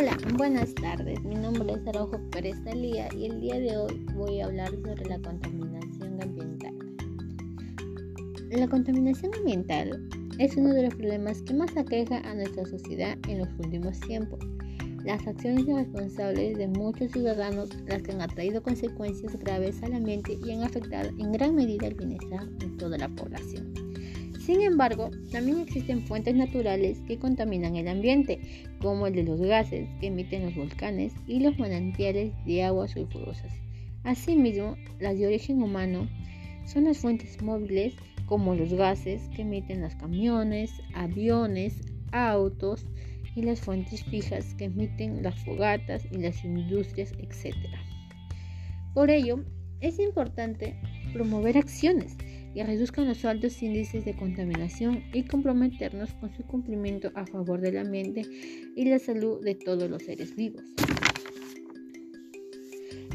Hola, buenas tardes. Mi nombre es Araujo Pérez Talía y el día de hoy voy a hablar sobre la contaminación ambiental. La contaminación ambiental es uno de los problemas que más aqueja a nuestra sociedad en los últimos tiempos. Las acciones irresponsables de muchos ciudadanos las que han atraído consecuencias graves al ambiente y han afectado en gran medida el bienestar de toda la población. Sin embargo, también existen fuentes naturales que contaminan el ambiente, como el de los gases que emiten los volcanes y los manantiales de aguas sulfurosas. Asimismo, las de origen humano son las fuentes móviles como los gases que emiten los camiones, aviones, autos y las fuentes fijas que emiten las fogatas y las industrias, etc. Por ello, es importante promover acciones y reduzcan los altos índices de contaminación y comprometernos con su cumplimiento a favor del ambiente y la salud de todos los seres vivos.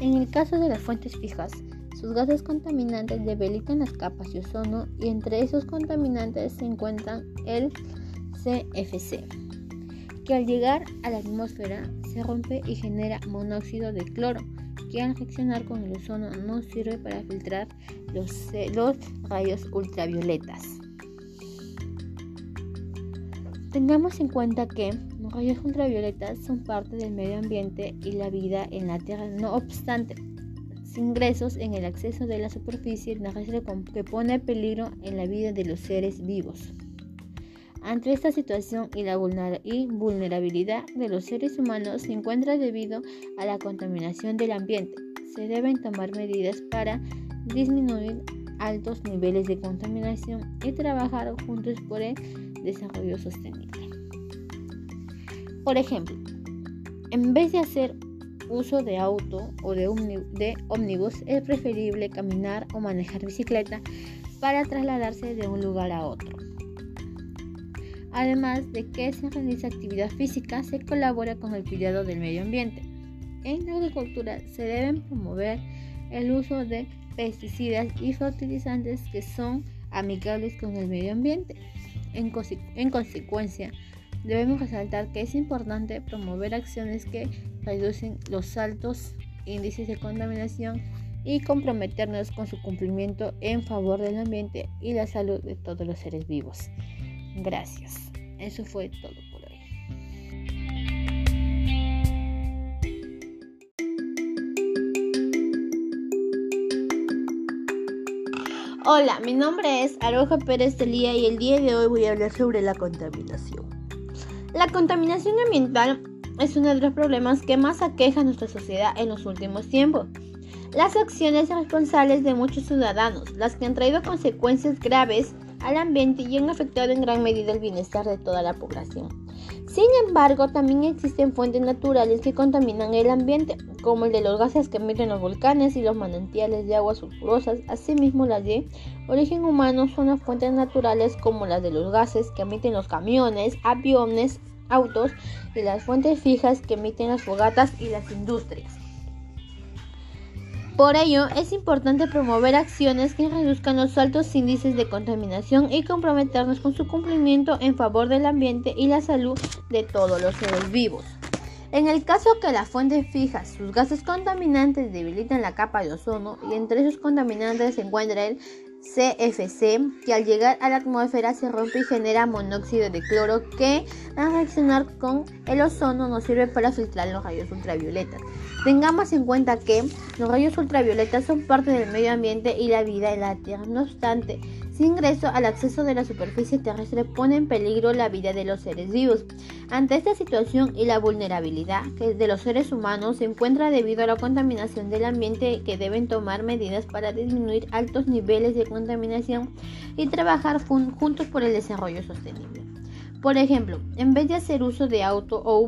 En el caso de las fuentes fijas, sus gases contaminantes debilitan las capas de ozono y entre esos contaminantes se encuentran el CFC, que al llegar a la atmósfera se rompe y genera monóxido de cloro, que con el ozono no sirve para filtrar los, los rayos ultravioletas. Tengamos en cuenta que los rayos ultravioletas son parte del medio ambiente y la vida en la Tierra, no obstante, ingresos en el acceso de la superficie terrestre que pone peligro en la vida de los seres vivos. Ante esta situación y la vulnerabilidad de los seres humanos se encuentra debido a la contaminación del ambiente. Se deben tomar medidas para disminuir altos niveles de contaminación y trabajar juntos por el desarrollo sostenible. Por ejemplo, en vez de hacer uso de auto o de, ómnibus, es preferible caminar o manejar bicicleta para trasladarse de un lugar a otro. Además de que se realiza actividad física, se colabora con el cuidado del medio ambiente. En la agricultura se deben promover el uso de pesticidas y fertilizantes que son amigables con el medio ambiente. En, en, consecuencia, debemos resaltar que es importante promover acciones que reducen los altos índices de contaminación y comprometernos con su cumplimiento en favor del ambiente y la salud de todos los seres vivos. Gracias. Eso fue todo por hoy. Hola, mi nombre es Aroja Pérez Telía y el día de hoy voy a hablar sobre la contaminación. La contaminación ambiental es uno de los problemas que más aqueja a nuestra sociedad en los últimos tiempos. Las acciones responsables de muchos ciudadanos, las que han traído consecuencias graves al ambiente y han afectado en gran medida el bienestar de toda la población. Sin embargo, también existen fuentes naturales que contaminan el ambiente, como el de los gases que emiten los volcanes y los manantiales de aguas sulfurosas. Asimismo, las de origen humano son las fuentes naturales como las de los gases que emiten los camiones, aviones, autos y las fuentes fijas que emiten las fogatas y las industrias. Por ello, es importante promover acciones que reduzcan los altos índices de contaminación y comprometernos con su cumplimiento en favor del ambiente y la salud de todos los seres vivos. En el caso que las fuentes fijas, sus gases contaminantes debilitan la capa de ozono y entre esos contaminantes se encuentra el CFC, que al llegar a la atmósfera se rompe y genera monóxido de cloro que al reaccionar con el ozono nos sirve para filtrar los rayos ultravioletas. Tengamos en cuenta que los rayos ultravioletas son parte del medio ambiente y la vida en la Tierra. No obstante, su ingreso al acceso de la superficie terrestre pone en peligro la vida de los seres vivos. Ante esta situación y la vulnerabilidad que de los seres humanos se encuentra debido a la contaminación del ambiente que deben tomar medidas para disminuir altos niveles de contaminación y trabajar juntos por el desarrollo sostenible. Por ejemplo, en vez de hacer uso de auto o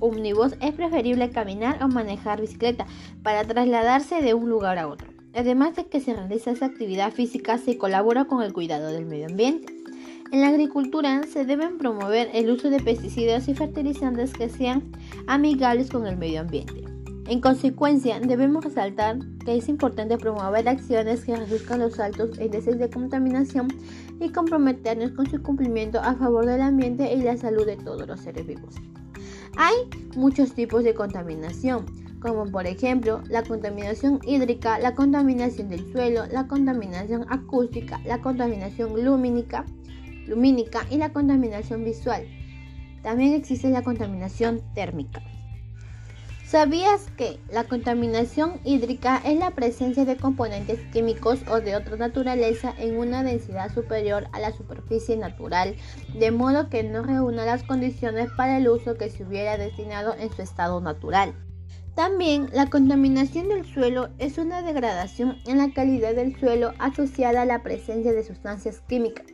ómnibus, es preferible caminar o manejar bicicleta para trasladarse de un lugar a otro. Además de que se realiza esa actividad física, se colabora con el cuidado del medio ambiente. En la agricultura se deben promover el uso de pesticidas y fertilizantes que sean amigables con el medio ambiente. En consecuencia, debemos resaltar que es importante promover acciones que reduzcan los altos índices de contaminación y comprometernos con su cumplimiento a favor del ambiente y la salud de todos los seres vivos. Hay muchos tipos de contaminación, como por ejemplo la contaminación hídrica, la contaminación del suelo, la contaminación acústica, la contaminación lumínica, lumínica y la contaminación visual. También existe la contaminación térmica. ¿Sabías que la contaminación hídrica es la presencia de componentes químicos o de otra naturaleza en una densidad superior a la superficie natural, de modo que no reúna las condiciones para el uso que se hubiera destinado en su estado natural? También la contaminación del suelo es una degradación en la calidad del suelo asociada a la presencia de sustancias químicas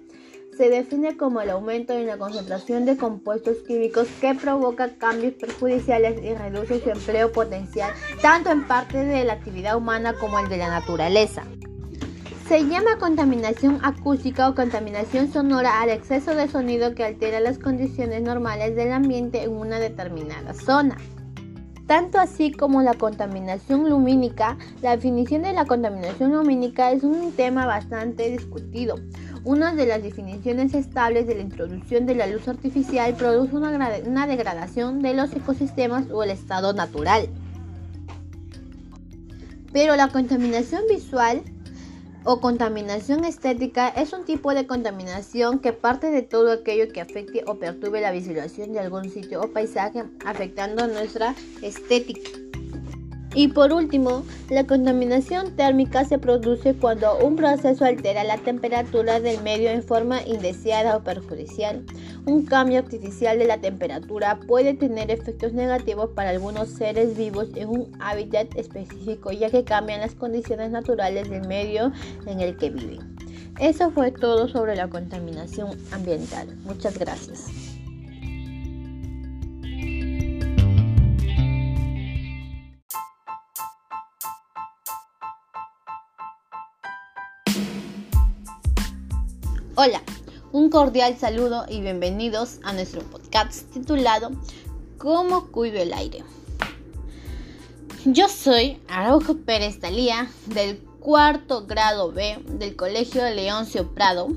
se define como el aumento en la concentración de compuestos químicos que provoca cambios perjudiciales y reduce su empleo potencial tanto en parte de la actividad humana como el de la naturaleza. Se llama contaminación acústica o contaminación sonora al exceso de sonido que altera las condiciones normales del ambiente en una determinada zona. Tanto así como la contaminación lumínica, la definición de la contaminación lumínica es un tema bastante discutido. Una de las definiciones estables de la introducción de la luz artificial produce una, degradación de los ecosistemas o el estado natural. Pero la contaminación visual o contaminación estética es un tipo de contaminación que parte de todo aquello que afecte o perturbe la visualización de algún sitio o paisaje, afectando nuestra estética. Y por último, la contaminación térmica se produce cuando un proceso altera la temperatura del medio en forma indeseada o perjudicial. Un cambio artificial de la temperatura puede tener efectos negativos para algunos seres vivos en un hábitat específico ya que cambian las condiciones naturales del medio en el que viven. Eso fue todo sobre la contaminación ambiental. Muchas gracias. Hola, un cordial saludo y bienvenidos a nuestro podcast titulado ¿Cómo cuido el aire? Yo soy Araujo Pérez Talía del cuarto grado B del Colegio Leoncio Prado.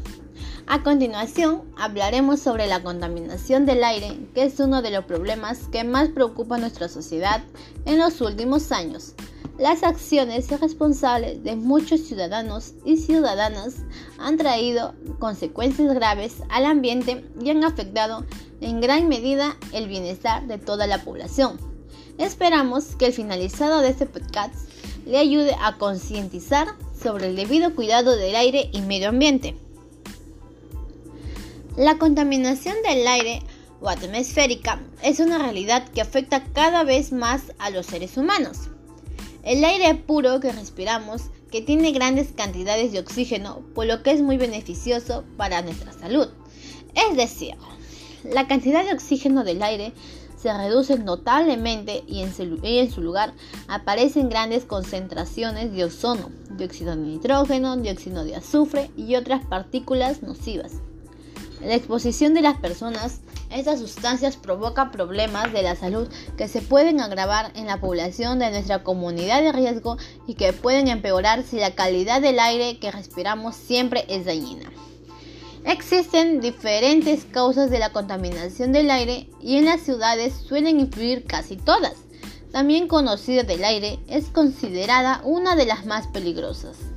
A continuación hablaremos sobre la contaminación del aire, que es uno de los problemas que más preocupa a nuestra sociedad en los últimos años las acciones responsables de muchos ciudadanos y ciudadanas han traído consecuencias graves al ambiente y han afectado en gran medida el bienestar de toda la población. Esperamos que el finalizado de este podcast le ayude a concientizar sobre el debido cuidado del aire y medio ambiente. La contaminación del aire o atmosférica es una realidad que afecta cada vez más a los seres humanos. El aire puro que respiramos, que tiene grandes cantidades de oxígeno, por lo que es muy beneficioso para nuestra salud. Es decir, la cantidad de oxígeno del aire se reduce notablemente y en, su, lugar aparecen grandes concentraciones de ozono, dióxido de nitrógeno, dióxido de azufre y otras partículas nocivas. La exposición de las personas estas sustancias provocan problemas de la salud que se pueden agravar en la población de nuestra comunidad de riesgo y que pueden empeorar si la calidad del aire que respiramos siempre es dañina. Existen diferentes causas de la contaminación del aire y en las ciudades suelen influir casi todas. También conocida del aire es considerada una de las más peligrosas.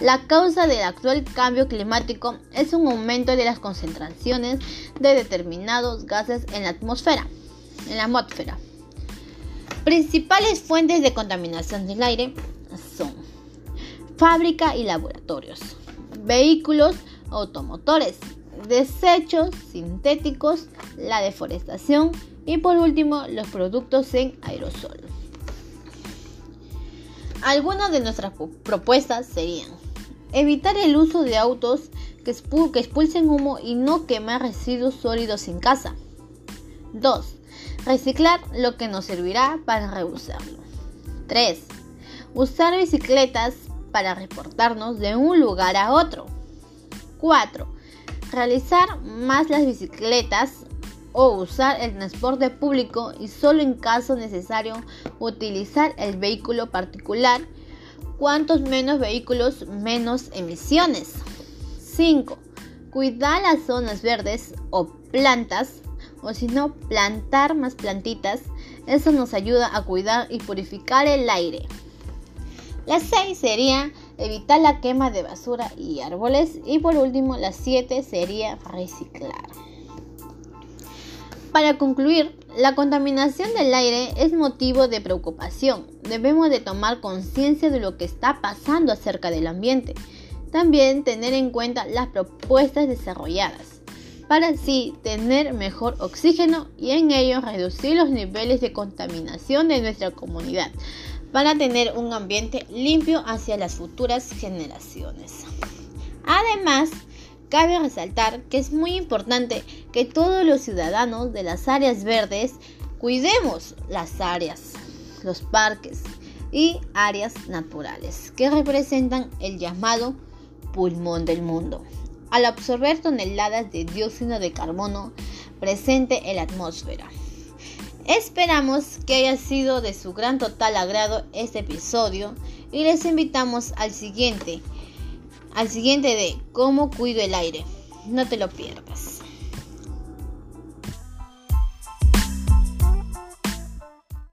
La causa del actual cambio climático es un aumento de las concentraciones de determinados gases en la atmósfera. En la atmósfera. Principales fuentes de contaminación del aire son fábrica y laboratorios, vehículos automotores, desechos sintéticos, la deforestación y por último los productos en aerosol. Algunas de nuestras propuestas serían evitar el uso de autos que, expulsen humo y no quemar residuos sólidos en casa. 2. Reciclar lo que nos servirá para reusarlo. 3. Usar bicicletas para reportarnos de un lugar a otro. 4. Realizar más las bicicletas o usar el transporte público y solo en caso necesario utilizar el vehículo particular. Cuantos menos vehículos, menos emisiones. 5. Cuidar las zonas verdes o plantas o si no, plantar más plantitas. Eso nos ayuda a cuidar y purificar el aire. La 6 sería evitar la quema de basura y árboles. Y por último, la 7 sería reciclar. Para concluir, la contaminación del aire es motivo de preocupación. Debemos de tomar conciencia de lo que está pasando acerca del ambiente. También tener en cuenta las propuestas desarrolladas para así tener mejor oxígeno y en ello reducir los niveles de contaminación de nuestra comunidad para tener un ambiente limpio hacia las futuras generaciones. Además, Cabe resaltar que es muy importante que todos los ciudadanos de las áreas verdes cuidemos las áreas, los parques y áreas naturales que representan el llamado pulmón del mundo. Al absorber toneladas de dióxido de carbono presente en la atmósfera. Esperamos que haya sido de su gran total agrado este episodio y les invitamos al siguiente al siguiente de cómo cuido el aire. No te lo pierdas.